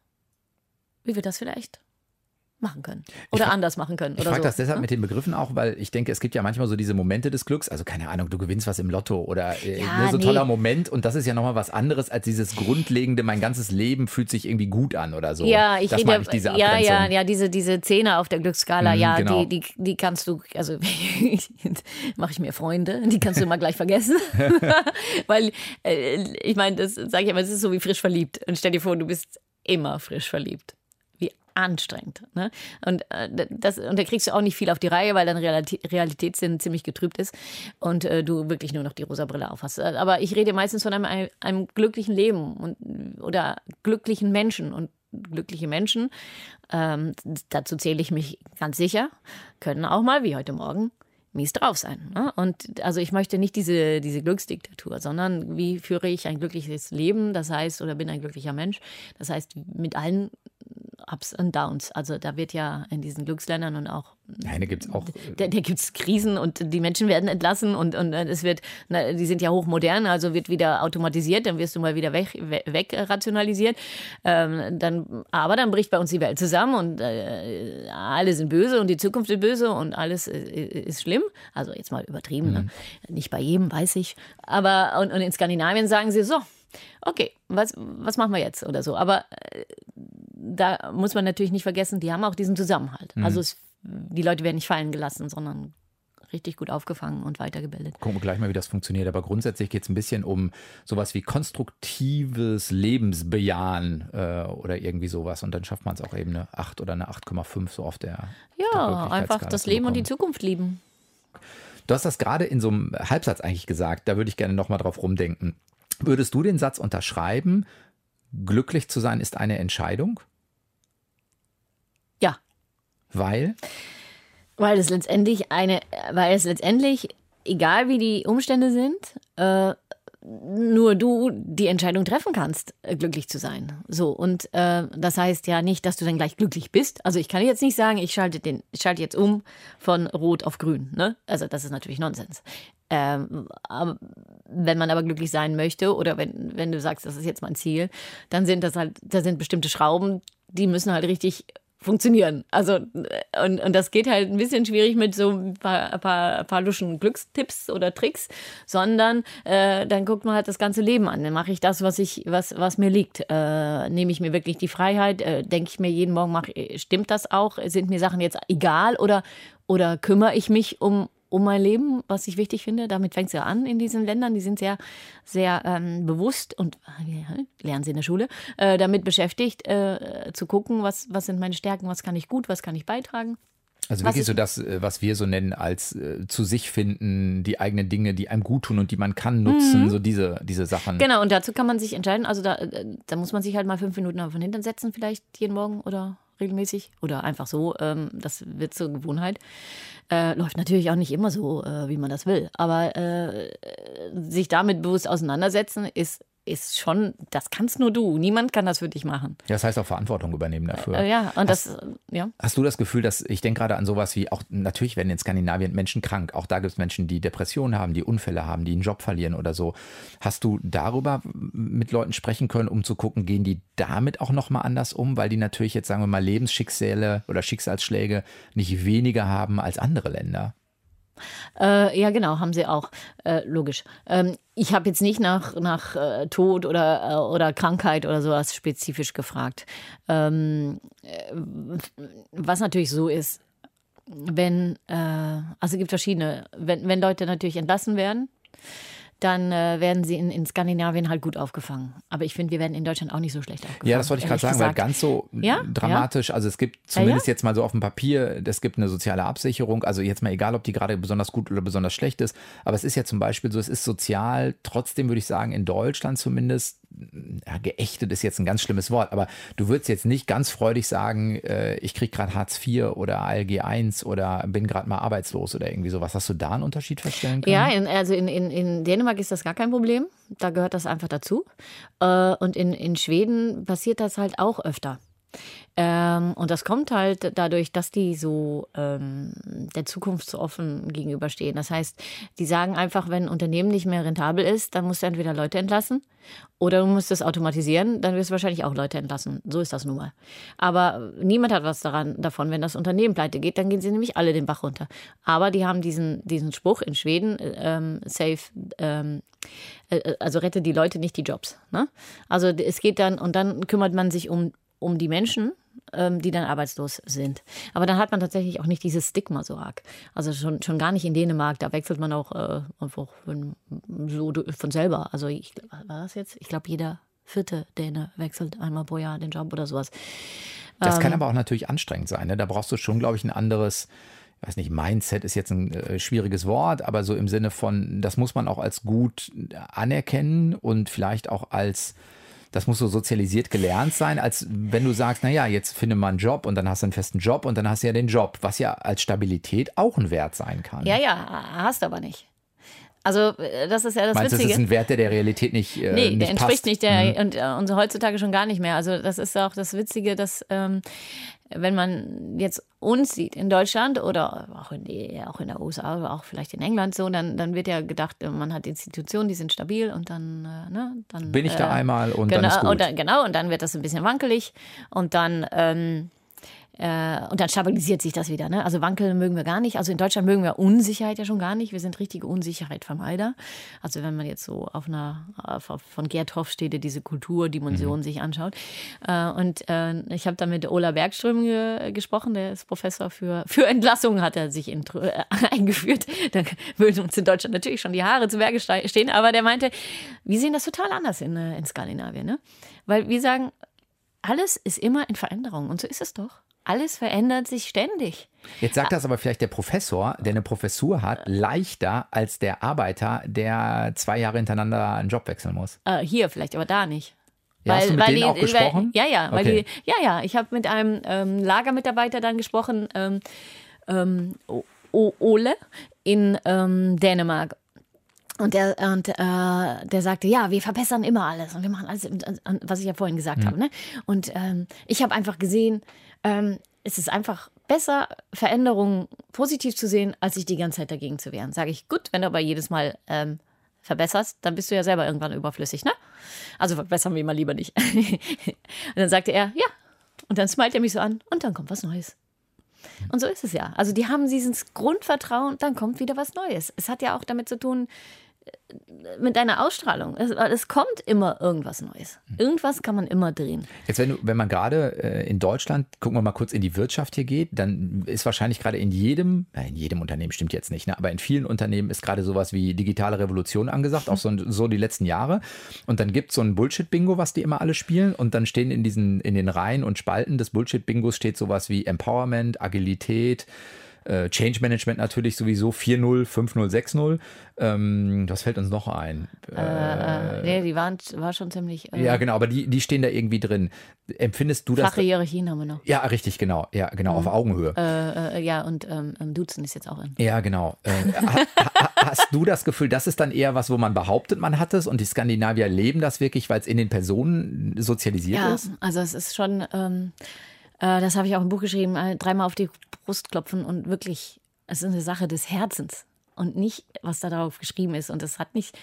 wie wir das vielleicht machen können oder anders machen können. Ich frage so. das deshalb ja? mit den Begriffen auch, weil ich denke, es gibt ja manchmal so diese Momente des Glücks, also keine Ahnung, du gewinnst was im Lotto oder äh, ja, ne, so nee. toller Moment und das ist ja nochmal was anderes als dieses grundlegende, mein ganzes Leben fühlt sich irgendwie gut an oder so. Ja, ich das rede, ich diese ja, ja, ja, diese, diese Zehner auf der Glücksskala, mhm, ja, genau. die, die, die kannst du, also mache ich mir Freunde, die kannst du immer gleich vergessen, weil äh, ich meine, das sage ich immer, es ist so wie frisch verliebt und stell dir vor, du bist immer frisch verliebt anstrengend. Ne? Und, äh, das, und da kriegst du auch nicht viel auf die Reihe, weil dein Realitätssinn ziemlich getrübt ist und äh, du wirklich nur noch die rosa Brille aufhast. Aber ich rede meistens von einem, einem glücklichen Leben und, oder glücklichen Menschen. Und glückliche Menschen, ähm, dazu zähle ich mich ganz sicher, können auch mal, wie heute Morgen, mies drauf sein. Ne? Und also ich möchte nicht diese, diese Glücksdiktatur, sondern wie führe ich ein glückliches Leben, das heißt, oder bin ein glücklicher Mensch, das heißt, mit allen Ups und Downs. Also da wird ja in diesen Glücksländern und auch. Nein, da gibt es auch. Da, da gibt es Krisen und die Menschen werden entlassen und, und es wird, na, die sind ja hochmodern, also wird wieder automatisiert, dann wirst du mal wieder weg, weg rationalisiert. Ähm, dann, aber dann bricht bei uns die Welt zusammen und äh, alle sind böse und die Zukunft ist böse und alles ist, ist schlimm. Also jetzt mal übertrieben, ne? mhm. ne? nicht bei jedem, weiß ich. Aber und, und in Skandinavien sagen sie so, okay, was, was machen wir jetzt oder so. Aber äh, da muss man natürlich nicht vergessen, die haben auch diesen Zusammenhalt. Mhm. Also es, die Leute werden nicht fallen gelassen, sondern richtig gut aufgefangen und weitergebildet. Gucken wir gleich mal, wie das funktioniert. Aber grundsätzlich geht es ein bisschen um sowas wie konstruktives Lebensbejahen äh, oder irgendwie sowas. Und dann schafft man es auch eben eine 8 oder eine 8,5 so auf der. Ja, einfach das Leben und die Zukunft lieben. Du hast das gerade in so einem Halbsatz eigentlich gesagt. Da würde ich gerne nochmal drauf rumdenken. Würdest du den Satz unterschreiben, glücklich zu sein ist eine Entscheidung? Weil? Weil es letztendlich eine, weil es letztendlich, egal wie die Umstände sind, äh, nur du die Entscheidung treffen kannst, äh, glücklich zu sein. So, und äh, das heißt ja nicht, dass du dann gleich glücklich bist. Also ich kann jetzt nicht sagen, ich schalte, den, schalte jetzt um von Rot auf Grün. Ne? Also das ist natürlich Nonsens. Ähm, wenn man aber glücklich sein möchte oder wenn, wenn du sagst, das ist jetzt mein Ziel, dann sind das halt, da sind bestimmte Schrauben, die müssen halt richtig funktionieren. Also, und, und das geht halt ein bisschen schwierig mit so ein paar, ein paar, ein paar luschen Glückstipps oder Tricks, sondern äh, dann guckt man halt das ganze Leben an. Dann mache ich das, was ich, was, was mir liegt. Äh, nehme ich mir wirklich die Freiheit, äh, denke ich mir jeden Morgen, mach, stimmt das auch? Sind mir Sachen jetzt egal oder, oder kümmere ich mich um, um mein Leben, was ich wichtig finde. Damit fängt es ja an in diesen Ländern. Die sind sehr, sehr ähm, bewusst und äh, lernen sie in der Schule, äh, damit beschäftigt, äh, zu gucken, was, was sind meine Stärken, was kann ich gut, was kann ich beitragen. Also wirklich so das, äh, was wir so nennen als äh, zu sich finden, die eigenen Dinge, die einem gut tun und die man kann nutzen, mhm. so diese, diese Sachen. Genau, und dazu kann man sich entscheiden. Also da, äh, da muss man sich halt mal fünf Minuten von hinten setzen, vielleicht jeden Morgen oder regelmäßig oder einfach so. Ähm, das wird zur Gewohnheit. Äh, läuft natürlich auch nicht immer so, äh, wie man das will. Aber äh, sich damit bewusst auseinandersetzen, ist ist schon, das kannst nur du. Niemand kann das für dich machen. Ja, das heißt auch Verantwortung übernehmen dafür. Äh, ja, und hast, das, ja. Hast du das Gefühl, dass, ich denke gerade an sowas wie, auch natürlich werden in Skandinavien Menschen krank. Auch da gibt es Menschen, die Depressionen haben, die Unfälle haben, die einen Job verlieren oder so. Hast du darüber mit Leuten sprechen können, um zu gucken, gehen die damit auch nochmal anders um? Weil die natürlich jetzt, sagen wir mal, Lebensschicksale oder Schicksalsschläge nicht weniger haben als andere Länder. Äh, ja, genau, haben sie auch. Äh, logisch. Ähm, ich habe jetzt nicht nach, nach äh, Tod oder, äh, oder Krankheit oder sowas spezifisch gefragt. Ähm, äh, was natürlich so ist, wenn, äh, also es gibt verschiedene, wenn, wenn Leute natürlich entlassen werden, dann äh, werden sie in, in Skandinavien halt gut aufgefangen. Aber ich finde, wir werden in Deutschland auch nicht so schlecht aufgefangen. Ja, das wollte ich gerade sagen, gesagt. weil ganz so ja? dramatisch, also es gibt zumindest ja, ja? jetzt mal so auf dem Papier, es gibt eine soziale Absicherung, also jetzt mal egal, ob die gerade besonders gut oder besonders schlecht ist, aber es ist ja zum Beispiel so, es ist sozial, trotzdem würde ich sagen, in Deutschland zumindest ja, geächtet ist jetzt ein ganz schlimmes Wort, aber du würdest jetzt nicht ganz freudig sagen, äh, ich kriege gerade Hartz IV oder ALG 1 oder bin gerade mal arbeitslos oder irgendwie sowas. Hast du da einen Unterschied feststellen können? Ja, in, also in, in, in Dänemark ist das gar kein Problem. Da gehört das einfach dazu. Äh, und in, in Schweden passiert das halt auch öfter. Ähm, und das kommt halt dadurch, dass die so ähm, der Zukunft so offen gegenüberstehen. Das heißt, die sagen einfach, wenn ein Unternehmen nicht mehr rentabel ist, dann musst du entweder Leute entlassen oder du musst es automatisieren, dann wirst du wahrscheinlich auch Leute entlassen. So ist das nun mal. Aber niemand hat was daran, davon, wenn das Unternehmen pleite geht, dann gehen sie nämlich alle den Bach runter. Aber die haben diesen, diesen Spruch in Schweden, ähm, safe, ähm, äh, also rette die Leute, nicht die Jobs. Ne? Also es geht dann, und dann kümmert man sich um, um die Menschen, ähm, die dann arbeitslos sind. Aber dann hat man tatsächlich auch nicht dieses Stigma so arg. Also schon, schon gar nicht in Dänemark, da wechselt man auch äh, einfach von, so von selber. Also ich, war das jetzt? Ich glaube, jeder vierte Däne wechselt einmal pro Jahr den Job oder sowas. Das ähm, kann aber auch natürlich anstrengend sein. Ne? Da brauchst du schon, glaube ich, ein anderes ich weiß nicht, Mindset ist jetzt ein äh, schwieriges Wort, aber so im Sinne von, das muss man auch als gut anerkennen und vielleicht auch als das muss so sozialisiert gelernt sein, als wenn du sagst, naja, jetzt finde mal einen Job und dann hast du einen festen Job und dann hast du ja den Job, was ja als Stabilität auch ein Wert sein kann. Ja, ja, hast aber nicht. Also äh, das ist ja das Meinst Witzige. Das ist ein Wert, der der Realität nicht äh, Nee, nicht der entspricht passt. nicht der Mhm. und, äh, und heutzutage schon gar nicht mehr. Also das ist auch das Witzige, dass ähm, wenn man jetzt uns sieht in Deutschland oder auch in, die, auch in der USA oder auch vielleicht in England so, dann, dann wird ja gedacht, man hat Institutionen, die sind stabil und dann, äh, ne, dann Bin ich da einmal und genau, dann ist gut. Und dann, genau, und dann wird das ein bisschen wankelig und dann ähm, äh, und dann stabilisiert sich das wieder. Ne? Also Wankeln mögen wir gar nicht. Also in Deutschland mögen wir Unsicherheit ja schon gar nicht. Wir sind richtige Unsicherheitvermeider. Also wenn man jetzt so auf einer auf, von Gerd Hofstede diese Kulturdimension Mhm. sich anschaut. Äh, und äh, ich habe da mit Ola Bergström ge gesprochen, der ist Professor für, für Entlassungen, hat er sich intro, äh, eingeführt. Da würden uns in Deutschland natürlich schon die Haare zu Berge ste- stehen. Aber der meinte, wir sehen das total anders in, äh, in Skandinavien. Ne? Weil wir sagen, alles ist immer in Veränderung. Und so ist es doch. Alles verändert sich ständig. Jetzt sagt das aber vielleicht der Professor, der eine Professur hat, leichter als der Arbeiter, der zwei Jahre hintereinander einen Job wechseln muss. Äh, hier vielleicht, aber da nicht. Ja, hast du mit denen auch gesprochen? Weil, ja, ja, weil Okay. die, ja, ja. Ich habe mit einem ähm, Lagermitarbeiter dann gesprochen, ähm, ähm, Ole in ähm, Dänemark. Und der, und, äh, der sagte, ja, wir verbessern immer alles und wir machen alles, was ich ja vorhin gesagt Mhm. habe. Ne? Und ähm, ich habe einfach gesehen, ähm, es ist einfach besser, Veränderungen positiv zu sehen, als sich die ganze Zeit dagegen zu wehren. Sage ich, gut, wenn du aber jedes Mal ähm, verbesserst, dann bist du ja selber irgendwann überflüssig, ne? Also verbessern wir mal lieber nicht. und dann sagte er, ja. Und dann smilet er mich so an und dann kommt was Neues. Und so ist es ja. Also die haben dieses Grundvertrauen, dann kommt wieder was Neues. Es hat ja auch damit zu tun, mit deiner Ausstrahlung. Es, es kommt immer irgendwas Neues. Irgendwas kann man immer drehen. Jetzt, wenn, du, wenn man gerade äh, in Deutschland, gucken wir mal kurz in die Wirtschaft hier geht, dann ist wahrscheinlich gerade in jedem, äh, in jedem Unternehmen stimmt jetzt nicht, ne, aber in vielen Unternehmen ist gerade sowas wie digitale Revolution angesagt, auch so, so die letzten Jahre. Und dann gibt es so ein Bullshit-Bingo, was die immer alle spielen. Und dann stehen in diesen, in den Reihen und Spalten des Bullshit-Bingos steht sowas wie Empowerment, Agilität, äh, Change Management natürlich sowieso 4-0, 5-0, 6-0. Ähm, was fällt uns noch ein? Äh, nee, die waren war schon ziemlich äh, Ja, genau, aber die, die stehen da irgendwie drin. Empfindest du das? flache Hierarchien haben wir noch. Ja, richtig, genau. Ja, genau, auf Augenhöhe. Äh, äh, ja, und ähm, ähm, Duzen ist jetzt auch in. Ja, genau. Äh, ha, ha, hast du das Gefühl, das ist dann eher was, wo man behauptet, man hat es und die Skandinavier leben das wirklich, weil es in den Personen sozialisiert Ja, ist? also es ist schon, ähm, äh, das habe ich auch im Buch geschrieben, äh, dreimal auf die Brust klopfen und wirklich, es ist eine Sache des Herzens und nicht, was da drauf geschrieben ist. Und das hat nicht,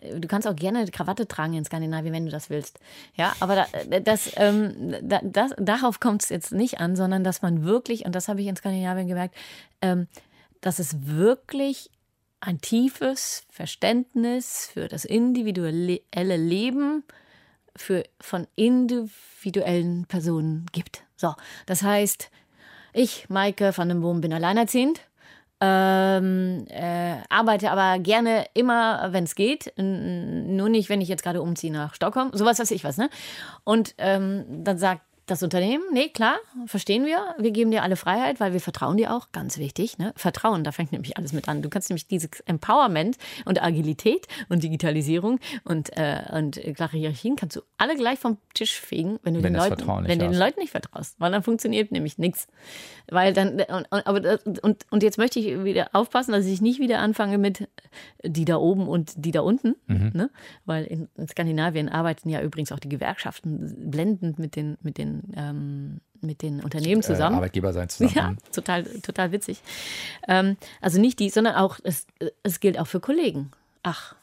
äh, du kannst auch gerne eine Krawatte tragen in Skandinavien, wenn du das willst. Ja, aber da, äh, das, ähm, da, das, darauf kommt es jetzt nicht an, sondern dass man wirklich, und das habe ich in Skandinavien gemerkt, ähm, dass es wirklich ein tiefes Verständnis für das individuelle Leben für, von individuellen Personen gibt. So, das heißt, ich, Maike van den Boom, bin alleinerziehend, ähm, äh, arbeite aber gerne immer, wenn es geht, nur nicht, wenn ich jetzt gerade umziehe nach Stockholm, sowas weiß ich was, ne? Und ähm, dann sagt das Unternehmen, nee, klar, verstehen wir. Wir geben dir alle Freiheit, weil wir vertrauen dir auch. Ganz wichtig, ne? Vertrauen, da fängt nämlich alles mit an. Du kannst nämlich dieses Empowerment und Agilität und Digitalisierung und, äh, und klare Hierarchien kannst du alle gleich vom Tisch fegen, wenn du, Wenn den, Leuten, wenn du den. Leuten nicht vertraust. Weil dann funktioniert nämlich nichts. Weil dann, und, und, aber, und, und jetzt möchte ich wieder aufpassen, dass ich nicht wieder anfange mit die da oben und die da unten. Mhm. Ne? Weil in, in Skandinavien arbeiten ja übrigens auch die Gewerkschaften blendend mit den, mit den den, ähm, mit den Unternehmen zusammen. Äh, Arbeitgeber sein zusammen. Ja, total, total witzig. Ähm, also nicht die, sondern auch, es, es gilt auch für Kollegen. Ach,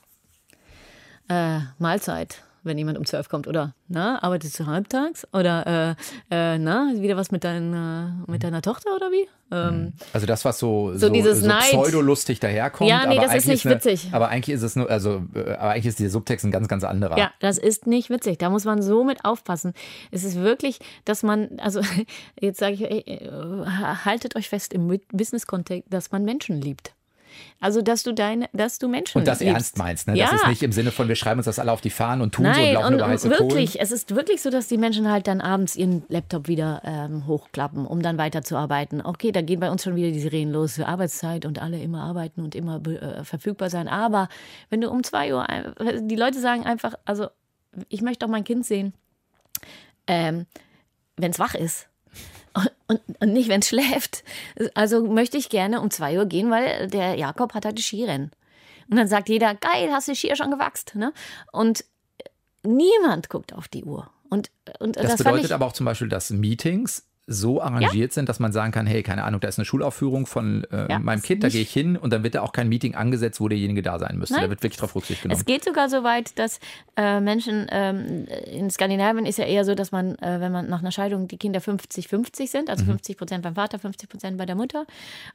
äh, Mahlzeit wenn jemand um zwölf kommt, oder na, arbeitest du halbtags? Oder äh, äh, na, wieder was mit, dein, mit deiner Tochter oder wie? Ähm, also das, was so, so, so, dieses so pseudolustig daherkommt. Ja, nee, aber das ist nicht eine, witzig. Aber eigentlich ist es nur, also, äh, aber eigentlich ist der Subtext ein ganz, ganz anderer. Ja, das ist nicht witzig. Da muss man so mit aufpassen. Es ist wirklich, dass man, also jetzt sage ich, ey, äh, haltet euch fest im Business-Kontext, dass man Menschen liebt. Also, dass du deine, dass du Menschen Und das liebst. ernst meinst, ne? Ja. Das ist nicht im Sinne von, wir schreiben uns das alle auf die Fahnen und tun so und Nein, laufen und, über heiße und Kohlen. wirklich, es ist wirklich so, dass die Menschen halt dann abends ihren Laptop wieder ähm, hochklappen, um dann weiterzuarbeiten. Okay, da gehen bei uns schon wieder die Sirenen los für Arbeitszeit und alle immer arbeiten und immer äh, verfügbar sein. Aber wenn du um zwei Uhr, die Leute sagen einfach, also ich möchte auch mein Kind sehen, ähm, wenn es wach ist. Und, und nicht, wenn es schläft. Also möchte ich gerne um zwei Uhr gehen, weil der Jakob hat heute Skirennen. Und dann sagt jeder, geil, hast du die Skier schon gewachst. Ne? Und niemand guckt auf die Uhr. Und, und Das, das, bedeutet ich, aber auch zum Beispiel, dass Meetings so arrangiert sind, dass man sagen kann, hey, keine Ahnung, da ist eine Schulaufführung von äh, Ja, meinem Kind, da gehe ich hin und dann wird da auch kein Meeting angesetzt, wo derjenige da sein müsste. Da Nein. wird wirklich drauf Rücksicht genommen. Es geht sogar so weit, dass äh, Menschen, ähm, in Skandinavien ist ja eher so, dass man, äh, wenn man nach einer Scheidung die Kinder 50-50 sind, also 50 Prozent beim Vater, 50 Prozent bei der Mutter,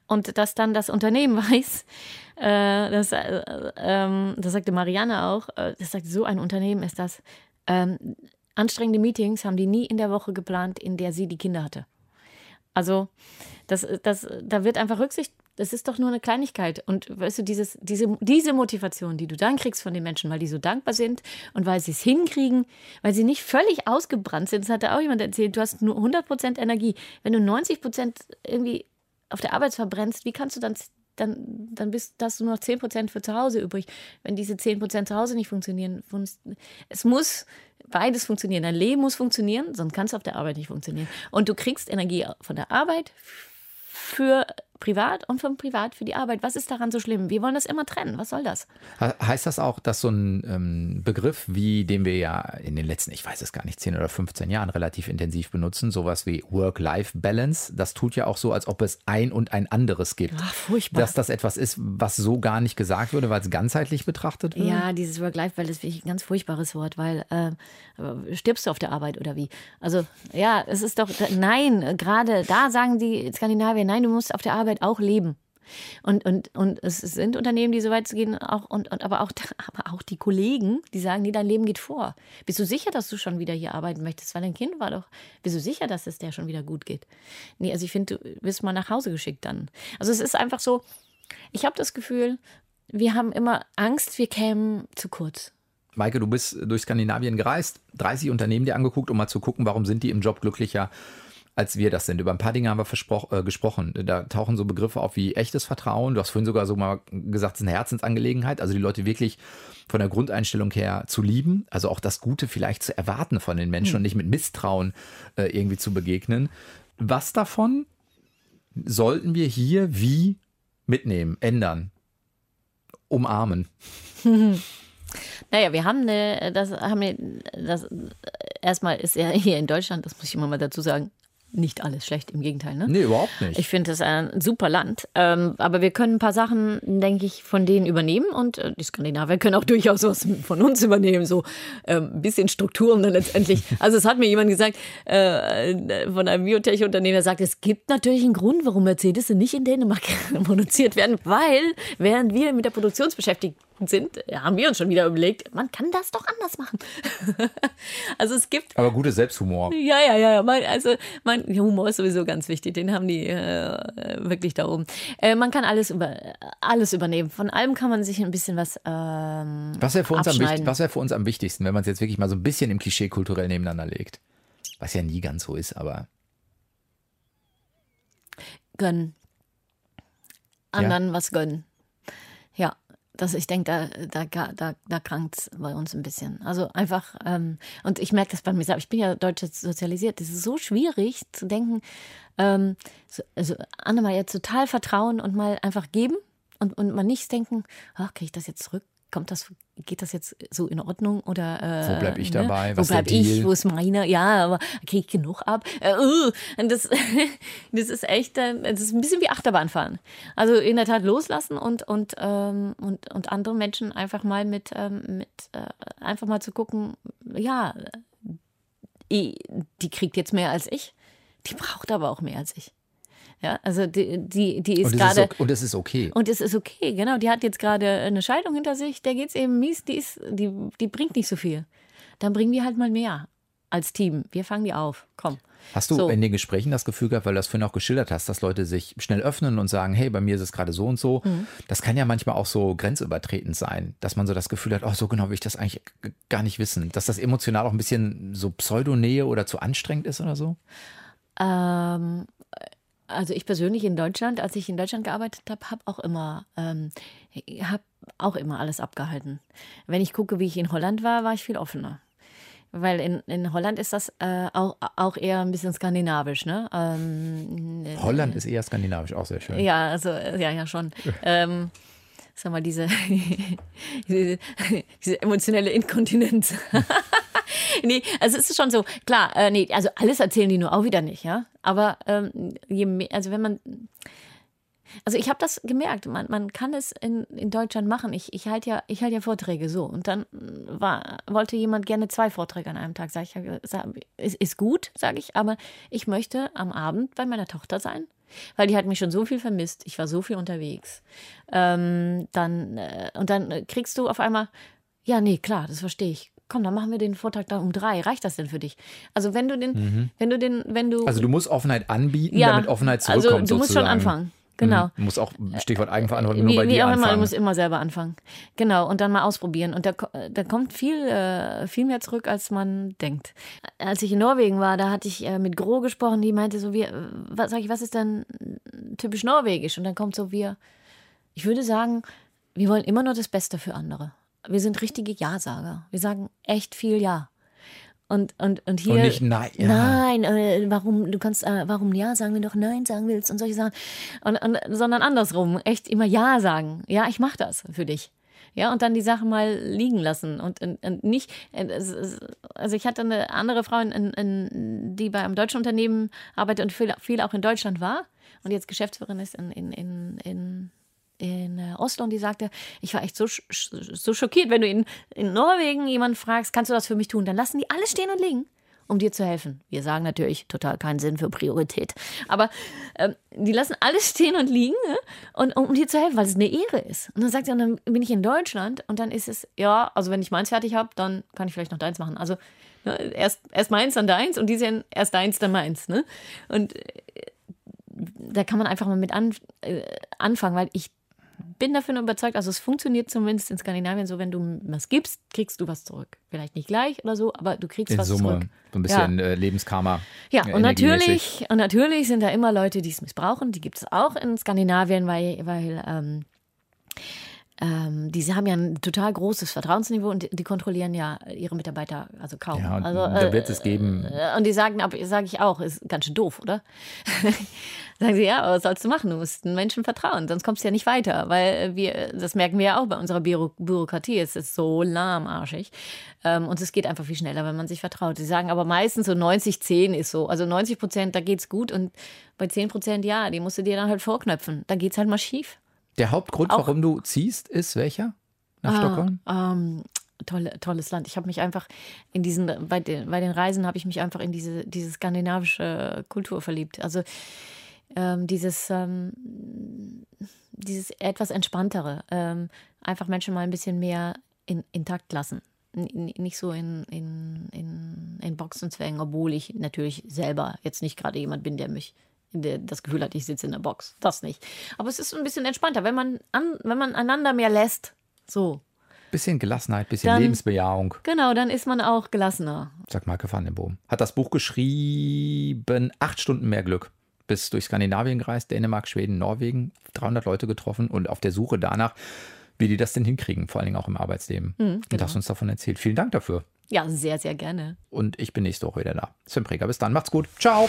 und dass dann das Unternehmen weiß, äh, das, äh, ähm, das sagte Marianne auch, äh, das sagt, so ein Unternehmen ist das. Ähm, anstrengende Meetings haben die nie in der Woche geplant, in der sie die Kinder hatte. Also, das, das, da wird einfach Rücksicht, das ist doch nur eine Kleinigkeit. Und weißt du, dieses, diese, diese Motivation, die du dann kriegst von den Menschen, weil die so dankbar sind und weil sie es hinkriegen, weil sie nicht völlig ausgebrannt sind, das hat ja auch jemand erzählt, du hast nur 100% Energie. Wenn du 90% irgendwie auf der Arbeit verbrennst, wie kannst du dann, dann, dann bist, hast du nur noch 10% für zu Hause übrig. Wenn diese 10% zu Hause nicht funktionieren, es muss beides funktionieren. Dein Leben muss funktionieren, sonst kannst du auf der Arbeit nicht funktionieren. Und du kriegst Energie von der Arbeit für privat und von privat für die Arbeit. Was ist daran so schlimm? Wir wollen das immer trennen. Was soll das? He- Heißt das auch, dass so ein ähm, Begriff, wie den wir ja in den letzten, ich weiß es gar nicht, 10 oder 15 Jahren relativ intensiv benutzen, sowas wie Work-Life-Balance, das tut ja auch so, als ob es ein und ein anderes gibt. Ach, furchtbar. Dass das etwas ist, was so gar nicht gesagt würde, weil es ganzheitlich betrachtet wird? Ja, dieses Work-Life-Balance finde ich ein ganz furchtbares Wort, weil äh, stirbst du auf der Arbeit oder wie? Also ja, es ist doch, nein, gerade da sagen die Skandinavier, nein, du musst auf der Arbeit auch leben. Und, und, und es sind Unternehmen, die so weit gehen, auch, und, und, aber, auch, aber auch die Kollegen, die sagen, nee, dein Leben geht vor. Bist du sicher, dass du schon wieder hier arbeiten möchtest? Weil dein Kind war doch, bist du sicher, dass es der schon wieder gut geht? Nee, also ich finde, du wirst mal nach Hause geschickt dann. Also es ist einfach so, ich habe das Gefühl, wir haben immer Angst, wir kämen zu kurz. Maike, du bist durch Skandinavien gereist, 30 Unternehmen dir angeguckt, um mal zu gucken, warum sind die im Job glücklicher, als wir das sind. Über ein paar Dinge haben wir äh, gesprochen. Da tauchen so Begriffe auf wie echtes Vertrauen. Du hast vorhin sogar so mal gesagt, es ist eine Herzensangelegenheit. Also die Leute wirklich von der Grundeinstellung her zu lieben. Also auch das Gute vielleicht zu erwarten von den Menschen und nicht mit Misstrauen äh, irgendwie zu begegnen. Was davon sollten wir hier wie mitnehmen, ändern, umarmen? Naja, wir haben eine, das haben wir, das, erstmal ist ja hier in Deutschland, das muss ich immer mal dazu sagen, nicht alles schlecht, im Gegenteil. Ne? Nee, überhaupt nicht. Ich finde es ein super Land. Ähm, aber wir können ein paar Sachen, denke ich, von denen übernehmen. Und äh, die Skandinavier können auch durchaus was von uns übernehmen. So ähm, ein bisschen Strukturen dann letztendlich. Also es hat mir jemand gesagt, äh, von einem Biotech-Unternehmen, der sagt, es gibt natürlich einen Grund, warum Mercedes nicht in Dänemark produziert werden. Weil, während wir mit der Produktion beschäftigt sind, haben wir uns schon wieder überlegt, man kann das doch anders machen. also es gibt Aber gutes Selbsthumor. ja, ja, ja. Mein, also mein Humor ist sowieso ganz wichtig. Den haben die äh, wirklich da oben. Äh, man kann alles über alles übernehmen. Von allem kann man sich ein bisschen was. Ähm, Was wäre für, uns am was wär für uns am wichtigsten, wenn man es jetzt wirklich mal so ein bisschen im Klischee kulturell nebeneinander legt? Was ja nie ganz so ist, aber gönnen. Anderen was gönnen. Ja, das, ich denke, da, da, da, da krankt bei uns ein bisschen. Also einfach, ähm, und ich merke das bei mir selbst, ich bin ja deutsch sozialisiert, es ist so schwierig zu denken, ähm, so, also Anne mal jetzt total vertrauen und mal einfach geben und, und mal nicht denken, ach, kriege ich das jetzt zurück? Kommt das, geht das jetzt so in Ordnung oder äh, Wo bleib ich ne? dabei? Wo Was ist der bleib ich? Wo ist meine? Ja, aber kriege ich genug ab? Äh, uh, und das, das ist echt, äh, das ist ein bisschen wie Achterbahnfahren. Also in der Tat loslassen und und ähm, und, und andere Menschen einfach mal mit ähm, mit äh, einfach mal zu gucken, ja, die, die kriegt jetzt mehr als ich, die braucht aber auch mehr als ich. Ja, also die, die, die ist gerade. und es ist okay. Und es ist okay, genau. Die hat jetzt gerade eine Scheidung hinter sich, der geht's eben mies, die ist, die, die bringt nicht so viel. Dann bringen wir halt mal mehr als Team. Wir fangen die auf. Komm. Hast du So. in den Gesprächen das Gefühl gehabt, weil du das vorhin auch geschildert hast, dass Leute sich schnell öffnen und sagen, hey, bei mir ist es gerade so und so. Mhm. Das kann ja manchmal auch so grenzübertretend sein, dass man so das Gefühl hat, oh, so genau will ich das eigentlich gar nicht wissen. Dass das emotional auch ein bisschen so Pseudonähe oder zu anstrengend ist oder so? Ähm, also ich persönlich in Deutschland, als ich in Deutschland gearbeitet habe, habe auch immer, ähm, habe auch immer alles abgehalten. Wenn ich gucke, wie ich in Holland war, war ich viel offener. Weil in, in Holland ist das äh, auch, auch eher ein bisschen skandinavisch, ne? Ähm, Holland ist eher skandinavisch, auch sehr schön. Ja, also, äh, ja, ja, schon. ähm, sag mal, diese, diese, diese emotionelle Inkontinenz. nee, also es ist schon so, klar, äh, nee, also alles erzählen die nur auch wieder nicht, ja. Aber ähm, je mehr, also wenn man, also ich habe das gemerkt, man, man kann es in, in Deutschland machen. Ich, ich halte ja, ich halte ja Vorträge so. Und dann war, wollte jemand gerne zwei Vorträge an einem Tag. Sag ich, sag, ist, ist gut, sage ich, aber ich möchte am Abend bei meiner Tochter sein. Weil die hat mich schon so viel vermisst. Ich war so viel unterwegs. Ähm, dann, äh, und dann kriegst du auf einmal, ja, nee, klar, das verstehe ich. Komm, dann machen wir den Vortrag dann um drei. Reicht das denn für dich? Also wenn du den, wenn du den, wenn du. Also du musst Offenheit anbieten, damit Offenheit zurückkommt. Also du musst schon sozusagen. anfangen. Genau. Mhm. Du musst auch, Stichwort Eigenverantwortung, nur Wie, bei wie dir auch immer, du anfangen. musst immer selber anfangen. Genau, und dann mal ausprobieren. Und da, da kommt viel, äh, viel mehr zurück, als man denkt. Als ich in Norwegen war, da hatte ich äh, mit Gro gesprochen, die meinte so, wir, was, sag ich, was ist denn typisch norwegisch? Und dann kommt so, wir, ich würde sagen, wir wollen immer nur das Beste für andere. Wir sind richtige Ja-Sager. Wir sagen echt viel Ja. Und, und, und hier. Und nicht Nein, ja. Nein, äh, warum, du kannst, äh, warum Ja sagen, wenn du auch Nein sagen willst und solche Sachen. Und, und, sondern andersrum, echt immer Ja sagen. Ja, ich mache das für dich. Ja, und dann die Sachen mal liegen lassen und, und, und nicht, äh, also ich hatte eine andere Frau, in, in, die bei einem deutschen Unternehmen arbeitet und viel, viel auch in Deutschland war und jetzt Geschäftsführerin ist in, in, in, in, in äh, Oslo und die sagte, ich war echt so, sch- so schockiert, wenn du in, in Norwegen jemanden fragst, kannst du das für mich tun, dann lassen die alles stehen und liegen, um dir zu helfen. Wir sagen natürlich total keinen Sinn für Priorität, aber ähm, die lassen alles stehen und liegen ne? und um dir zu helfen, weil es eine Ehre ist. Und dann sagt sie, und dann bin ich in Deutschland und dann ist es, ja, also wenn ich meins fertig habe, dann kann ich vielleicht noch deins machen. Also ne, erst, erst meins, dann deins und die sehen erst deins, dann meins. Ne? Und da kann man einfach mal mit an, äh, anfangen, weil ich bin davon überzeugt, also es funktioniert zumindest in Skandinavien so, wenn du was gibst, kriegst du was zurück. Vielleicht nicht gleich oder so, aber du kriegst In was Summe, zurück. so ein bisschen äh, Lebenskarma. Ja, und natürlich, und natürlich sind da immer Leute, die es missbrauchen. Die gibt es auch in Skandinavien, weil, weil ähm, ähm, die haben ja ein total großes Vertrauensniveau und die, kontrollieren ja ihre Mitarbeiter also kaum. Ja, also, da wird es geben. äh, Und die sagen, aber sage ich auch, ist ganz schön doof, oder? sagen sie, ja, aber was sollst du machen? Du musst den Menschen vertrauen, sonst kommst du ja nicht weiter. Weil wir, das merken wir ja auch bei unserer Büro Bürokratie, es ist so lahmarschig. Ähm, und es geht einfach viel schneller, wenn man sich vertraut. Sie sagen aber meistens so 90, 10 ist so. Also 90 Prozent, da geht's gut und bei 10 Prozent, ja, die musst du dir dann halt vorknöpfen. Dann geht's halt mal schief. Der Hauptgrund, Auch- warum du ziehst, ist welcher? Nach Stockholm? Ähm, tolle, tolles Land. Ich habe mich einfach in diesen, bei den, bei den Reisen habe ich mich einfach in diese, diese skandinavische Kultur verliebt. Also ähm, dieses, ähm, dieses etwas entspanntere, ähm, einfach Menschen mal ein bisschen mehr in, intakt lassen. N- Nicht so in, in, in, in Boxen zwängen, obwohl ich natürlich selber jetzt nicht gerade jemand bin, der mich das Gefühl hat, ich sitze in der Box. Das nicht. Aber es ist ein bisschen entspannter, wenn man, an, wenn man einander mehr lässt. So. Bisschen Gelassenheit, bisschen Dann- Lebensbejahung, Genau, dann ist man auch gelassener. sagt Marke van den Boom. Hat das Buch geschrieben, acht Stunden mehr Glück. Bis durch Skandinavien gereist, Dänemark, Schweden, Norwegen, 300 Leute getroffen und auf der Suche danach, wie die das denn hinkriegen, vor allen Dingen auch im Arbeitsleben. Mhm, Und hast uns davon erzählt. Vielen Dank dafür. Ja, sehr, sehr gerne. Und ich bin nächste Woche wieder da. Sven Preger, bis dann. Macht's gut. Ciao.